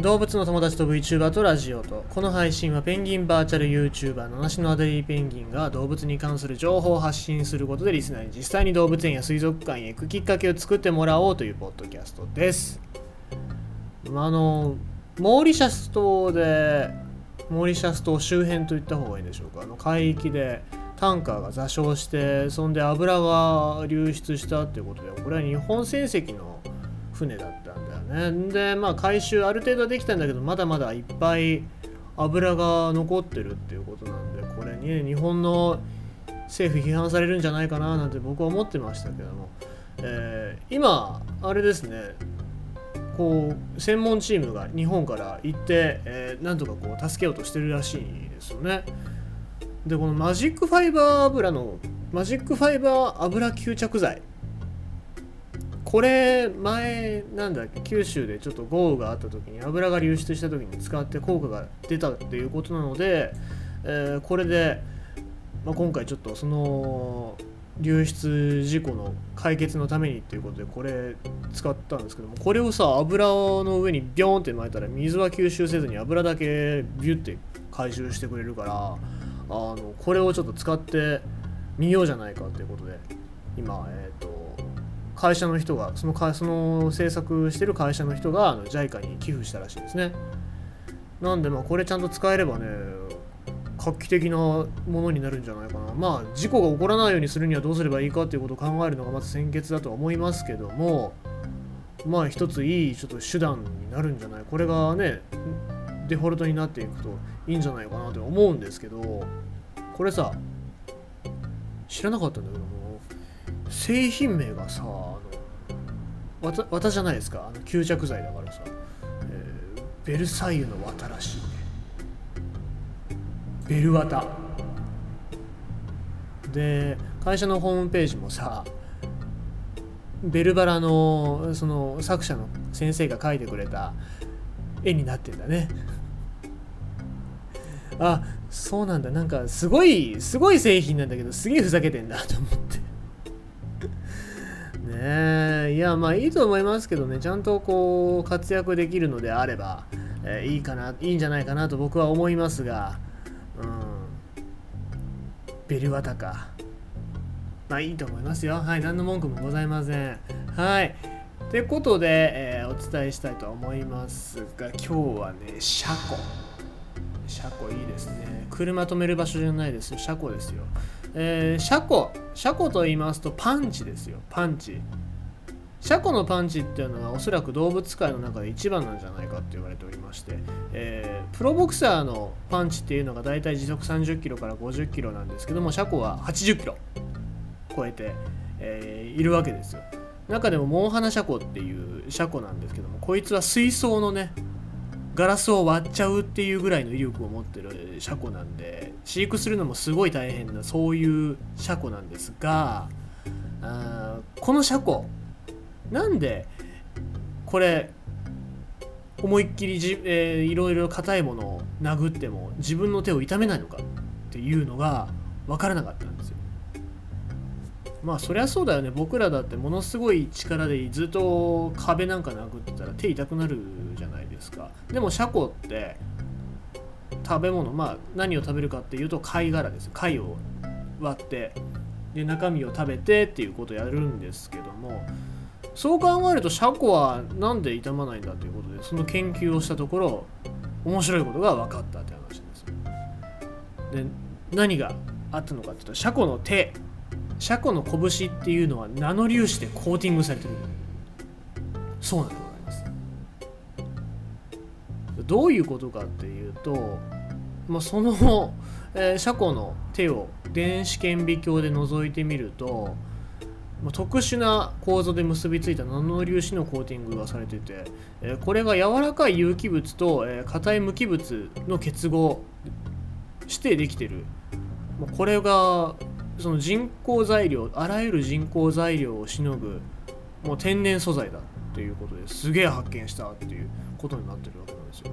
動物の友達と VTuber とラジオとこの配信はペンギンバーチャル YouTuber 七種のアデリーペンギンが動物に関する情報を発信することでリスナーに実際に動物園や水族館へ行くきっかけを作ってもらおうというポッドキャストです。あのモーリシャス島でモーリシャス島周辺といった方がいいんでしょうか。あの海域でタンカーが座礁してそんで油が流出したっていうことでこれは日本船籍の船だったんだよね。でまあ回収ある程度はできたんだけどまだまだいっぱい油が残ってるっていうことなんでこれに、ね、日本の政府批判されるんじゃないかななんて僕は思ってましたけども、えー、今あれですねこう専門チームが日本から行って、えー、なんとかこう助けようとしてるらしいですよね。でこのマジックファイバー油のマジックファイバー油吸着剤。これ前なんだっけ九州でちょっと豪雨があった時に油が流出した時に使って効果が出たっていうことなので、えー、これで、まあ、今回ちょっとその流出事故の解決のためにっていうことでこれ使ったんですけどもこれをさ油の上にビョーンって巻いたら水は吸収せずに油だけビュッて回収してくれるからあのこれをちょっと使ってみようじゃないかということで今えっ、ー、と会社の人がその会その制作してる会社の人があの JICA に寄付したらしいですねなんでまあこれちゃんと使えればね画期的なものになるんじゃないかな。まあ、事故が起こらないようにするにはどうすればいいかっていうことを考えるのがまず先決だとは思いますけども、まあ、一ついいちょっと手段になるんじゃないこれがね、デフォルトになっていくといいんじゃないかなと思うんですけど、これさ、知らなかったんだけども、製品名がさ、あの、綿綿じゃないですか、あの吸着剤だからさ、えー、ベルサイユの綿らしいね。ベルワタで会社のホームページもさベルバラのその作者の先生が描いてくれた絵になってんだね。あそうなんだ。なんかすごいすごい製品なんだけどすげえふざけてんだと思って。ねいやまあいいと思いますけどねちゃんとこう活躍できるのであれば、えー、いいかないいんじゃないかなと僕は思いますがうんベルワタか。まあいいと思いますよ。はい、何の文句もございません。はい。ということで、えー、お伝えしたいと思いますが、今日はね、車庫。車庫いいですね。車止める場所じゃないです。車庫ですよ。えー、車庫。車庫と言いますと、パンチですよ。パンチ。車庫のパンチっていうのはおそらく動物界の中で一番なんじゃないかって言われておりまして、えー、プロボクサーのパンチっていうのが大体時速30キロから50キロなんですけども車庫は80キロ超えて、えー、いるわけですよ中でもモンハナ車庫っていう車庫なんですけどもこいつは水槽のねガラスを割っちゃうっていうぐらいの威力を持ってる車庫なんで飼育するのもすごい大変なそういう車庫なんですがあこの車庫なんでこれ思いっきりじ、えー、いろいろ硬いものを殴っても自分の手を痛めないのかっていうのが分からなかったんですよ。まあそりゃそうだよね僕らだってものすごい力でずっと壁なんか殴ってたら手痛くなるじゃないですか。でもシャコって食べ物まあ何を食べるかっていうと貝殻です。貝を割ってで中身を食べてっていうことをやるんですけどもそう考えるとシャコは何で傷まないんだということでその研究をしたところ面白いことが分かったって話です。で何があったのかっていうとシャコの手シャコの拳っていうのはナノ粒子でコーティングされてる。そうなんでございますどういうことかっていうと、まあ、その、えー、シャコの手を電子顕微鏡で覗いてみるとま特殊な構造で結びついたナノ粒子のコーティングがされてて、えこれが柔らかい有機物と、え硬い無機物の結合してできてる。これがその人工材料あらゆる人工材料をしのぐもう天然素材だということですげえ発見したっていうことになってるわけ。なんですよ。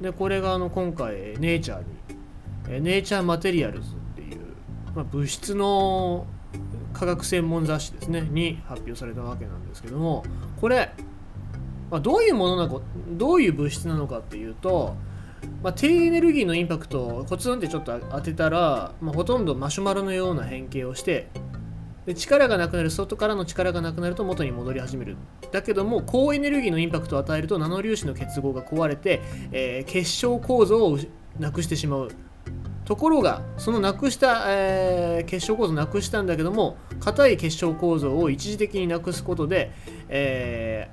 でこれがあの今回ネイチャーにネイチャーマテリアルズっていう、まあ、物質の科学専門雑誌ですねに発表されたわけなんですけどもこれまあ、どういうものなのかどういう物質なのかっていうと、まあ、低エネルギーのインパクトをコツンってちょっと当てたら、まあ、ほとんどマシュマロのような変形をしてで力がなくなる外からの力がなくなると元に戻り始めるだけども高エネルギーのインパクトを与えるとナノ粒子の結合が壊れて、えー、結晶構造をなくしてしまうところがそのなくした、えー、結晶構造をなくしたんだけども硬い結晶構造を一時的になくすことで、え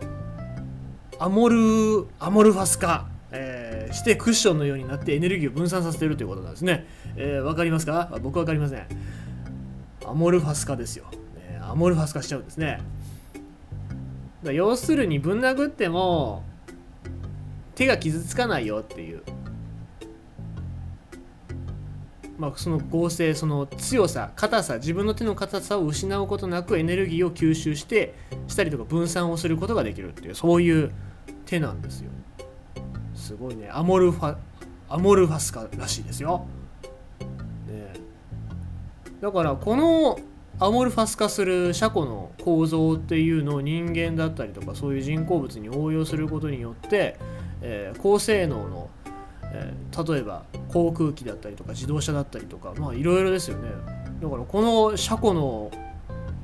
ー、アモルアモルファス化、えー、してクッションのようになってエネルギーを分散させているということなんですね。えー、分かりますか？僕分かりません。アモルファス化ですよ。えアモルファス化しちゃうんですね。要するにぶん殴っても手が傷つかないよっていうまあ、その合成その強さ硬さ自分の手の硬さを失うことなくエネルギーを吸収してしたりとか分散をすることができるっていうそういう手なんですよすごいねアモルファアモルファスカらしいですよ、だからこのアモルファス化する車庫の構造っていうのを人間だったりとかそういう人工物に応用することによって、えー、高性能のえー、例えば航空機だったりとか自動車だったりとかまあいろいろですよね。だからこの車庫の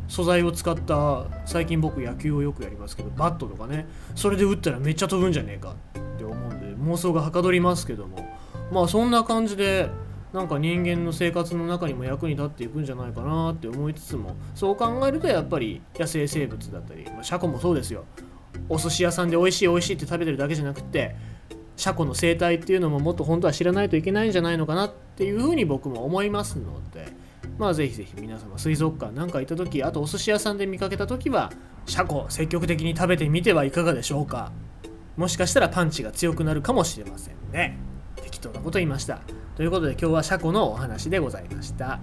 素材を使った最近僕野球をよくやりますけどバットとかねそれで打ったらめっちゃ飛ぶんじゃねえかって思うんで妄想がはかどりますけども。まあそんな感じでなんか人間の生活の中にも役に立っていくんじゃないかなって思いつつもそう考えるとやっぱり野生生物だったり、まあ、車庫もそうですよ。お寿司屋さんで美味しい美味しいって食べてるだけじゃなくて車庫の生態っていうのももっと本当は知らないといけないんじゃないのかなっていうふうに僕も思いますのでまあぜひぜひ皆様水族館なんか行った時あとお寿司屋さんで見かけた時は車庫積極的に食べてみてはいかがでしょうか。もしかしたらパンチが強くなるかもしれませんね。適当なこと言いました。ということで今日は車庫のお話でございました。